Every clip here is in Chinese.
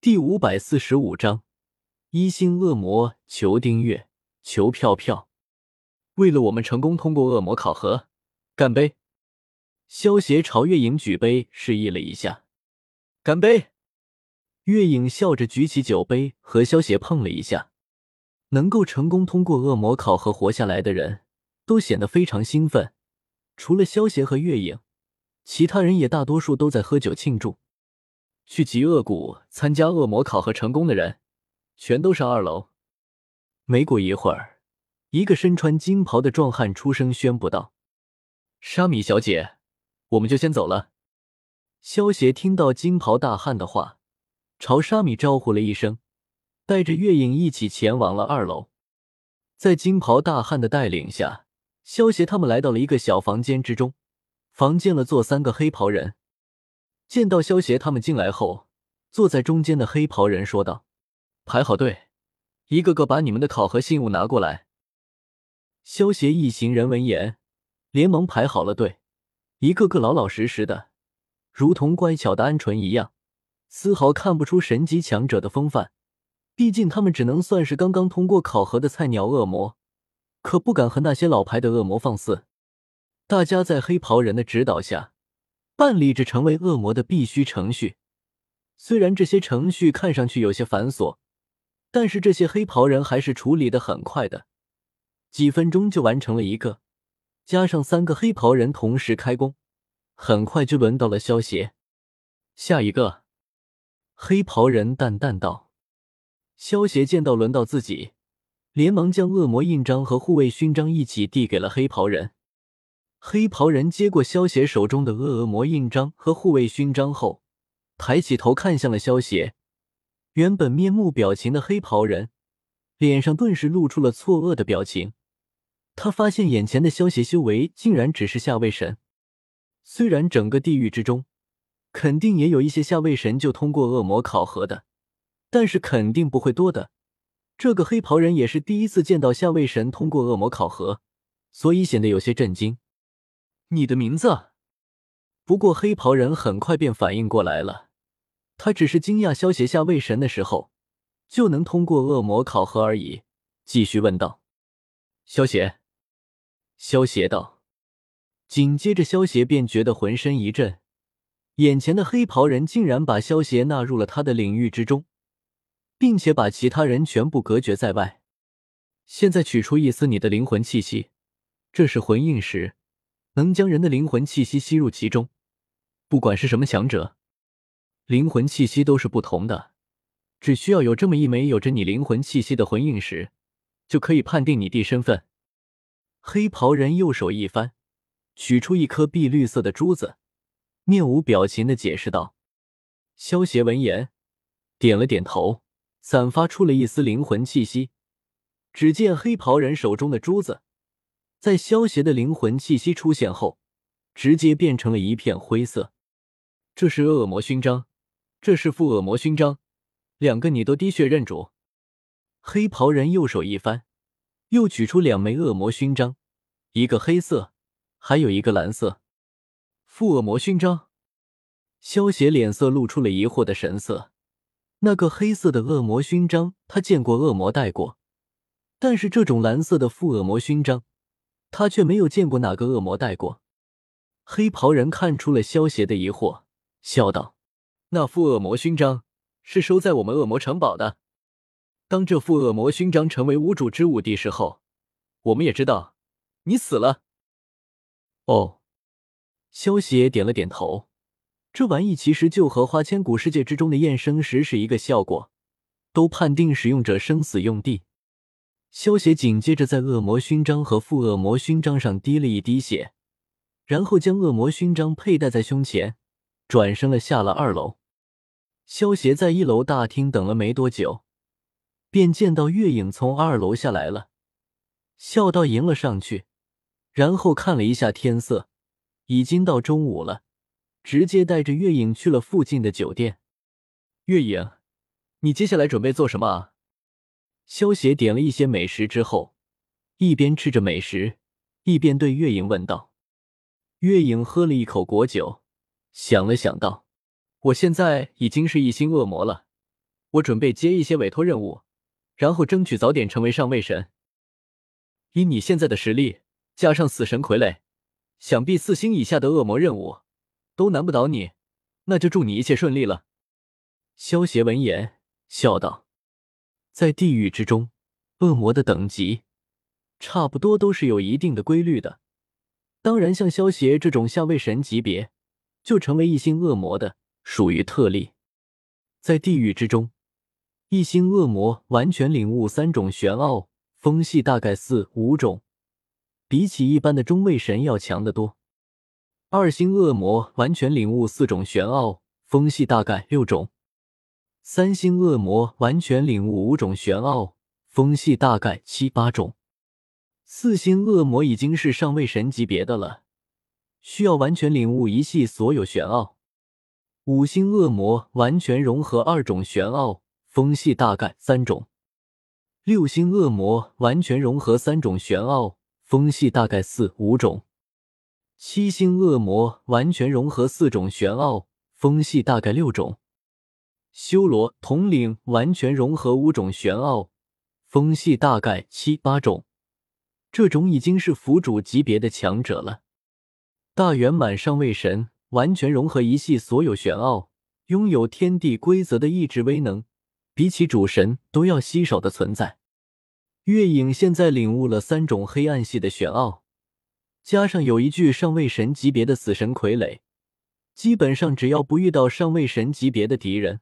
第五百四十五章，一星恶魔求订阅，求票票。为了我们成功通过恶魔考核，干杯！萧协朝月影举杯示意了一下，干杯！月影笑着举起酒杯和萧协碰了一下。能够成功通过恶魔考核活下来的人，都显得非常兴奋。除了萧协和月影，其他人也大多数都在喝酒庆祝。去极恶谷参加恶魔考核成功的人，全都上二楼。没过一会儿，一个身穿金袍的壮汉出声宣布道：“沙米小姐，我们就先走了。”萧协听到金袍大汉的话，朝沙米招呼了一声，带着月影一起前往了二楼。在金袍大汉的带领下，萧协他们来到了一个小房间之中，房间了坐三个黑袍人。见到萧协他们进来后，坐在中间的黑袍人说道：“排好队，一个个把你们的考核信物拿过来。”萧协一行人闻言，连忙排好了队，一个个老老实实的，如同乖巧的鹌鹑一样，丝毫看不出神级强者的风范。毕竟他们只能算是刚刚通过考核的菜鸟恶魔，可不敢和那些老牌的恶魔放肆。大家在黑袍人的指导下。办理着成为恶魔的必须程序，虽然这些程序看上去有些繁琐，但是这些黑袍人还是处理的很快的，几分钟就完成了一个。加上三个黑袍人同时开工，很快就轮到了萧协。下一个，黑袍人淡淡道。萧协见到轮到自己，连忙将恶魔印章和护卫勋章一起递给了黑袍人。黑袍人接过萧协手中的恶恶魔印章和护卫勋章后，抬起头看向了萧协。原本面目表情的黑袍人脸上顿时露出了错愕的表情。他发现眼前的萧协修为竟然只是下位神。虽然整个地狱之中肯定也有一些下位神就通过恶魔考核的，但是肯定不会多的。这个黑袍人也是第一次见到下位神通过恶魔考核，所以显得有些震惊。你的名字？不过黑袍人很快便反应过来了，他只是惊讶萧协下位神的时候就能通过恶魔考核而已，继续问道：“萧协。”萧协道。紧接着，萧协便觉得浑身一震，眼前的黑袍人竟然把萧协纳入了他的领域之中，并且把其他人全部隔绝在外。现在取出一丝你的灵魂气息，这是魂印石。能将人的灵魂气息吸入其中，不管是什么强者，灵魂气息都是不同的。只需要有这么一枚有着你灵魂气息的魂印石，就可以判定你弟身份。黑袍人右手一翻，取出一颗碧绿色的珠子，面无表情的解释道：“萧协闻言，点了点头，散发出了一丝灵魂气息。只见黑袍人手中的珠子。”在萧协的灵魂气息出现后，直接变成了一片灰色。这是恶魔勋章，这是副恶魔勋章，两个你都滴血认主。黑袍人右手一翻，又取出两枚恶魔勋章，一个黑色，还有一个蓝色。副恶魔勋章，萧协脸色露出了疑惑的神色。那个黑色的恶魔勋章，他见过恶魔戴过，但是这种蓝色的副恶魔勋章。他却没有见过哪个恶魔戴过。黑袍人看出了萧协的疑惑，笑道：“那副恶魔勋章是收在我们恶魔城堡的。当这副恶魔勋章成为无主之物地时候，我们也知道你死了。”哦，萧协点了点头。这玩意其实就和花千骨世界之中的验生石是一个效果，都判定使用者生死用地。萧协紧接着在恶魔勋章和副恶魔勋章上滴了一滴血，然后将恶魔勋章佩戴在胸前，转身了下了二楼。萧协在一楼大厅等了没多久，便见到月影从二楼下来了，笑道迎了上去，然后看了一下天色，已经到中午了，直接带着月影去了附近的酒店。月影，你接下来准备做什么啊？萧协点了一些美食之后，一边吃着美食，一边对月影问道：“月影喝了一口果酒，想了想道：‘我现在已经是一星恶魔了，我准备接一些委托任务，然后争取早点成为上位神。以你现在的实力，加上死神傀儡，想必四星以下的恶魔任务都难不倒你。那就祝你一切顺利了。”萧协闻言笑道：“在地狱之中，恶魔的等级差不多都是有一定的规律的。当然，像萧协这种下位神级别，就成为一星恶魔的，属于特例。在地狱之中，一星恶魔完全领悟三种玄奥，风系大概四五种，比起一般的中位神要强得多。二星恶魔完全领悟四种玄奥，风系大概六种。”三星恶魔完全领悟五种玄奥，风系大概七八种。四星恶魔已经是上位神级别的了，需要完全领悟一系所有玄奥。五星恶魔完全融合二种玄奥，风系大概三种。六星恶魔完全融合三种玄奥，风系大概四五种。七星恶魔完全融合四种玄奥，风系大概六种。修罗统领完全融合五种玄奥，风系大概七八种，这种已经是府主级别的强者了。大圆满上位神完全融合一系所有玄奥，拥有天地规则的意志威能，比起主神都要稀少的存在。月影现在领悟了三种黑暗系的玄奥，加上有一具上位神级别的死神傀儡，基本上只要不遇到上位神级别的敌人。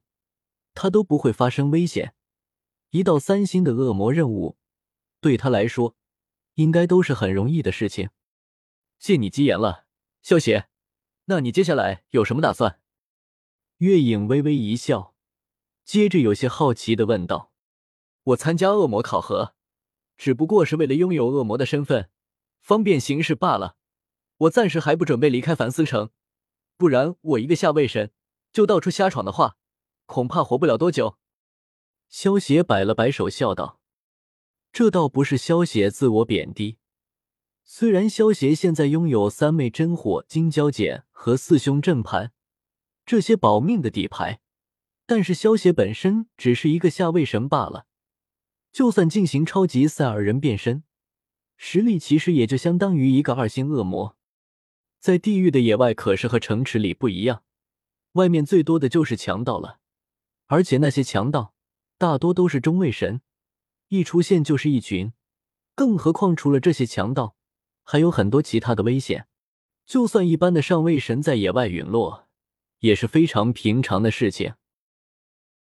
他都不会发生危险，一到三星的恶魔任务，对他来说应该都是很容易的事情。借你吉言了，萧邪，那你接下来有什么打算？月影微微一笑，接着有些好奇的问道：“我参加恶魔考核，只不过是为了拥有恶魔的身份，方便行事罢了。我暂时还不准备离开凡思城，不然我一个下位神就到处瞎闯的话。”恐怕活不了多久。萧邪摆了摆手，笑道：“这倒不是萧邪自我贬低。虽然萧邪现在拥有三昧真火、金蛟锏和四凶阵盘这些保命的底牌，但是萧邪本身只是一个下位神罢了。就算进行超级赛尔人变身，实力其实也就相当于一个二星恶魔。在地狱的野外，可是和城池里不一样，外面最多的就是强盗了。”而且那些强盗大多都是中位神，一出现就是一群。更何况除了这些强盗，还有很多其他的危险。就算一般的上位神在野外陨落，也是非常平常的事情。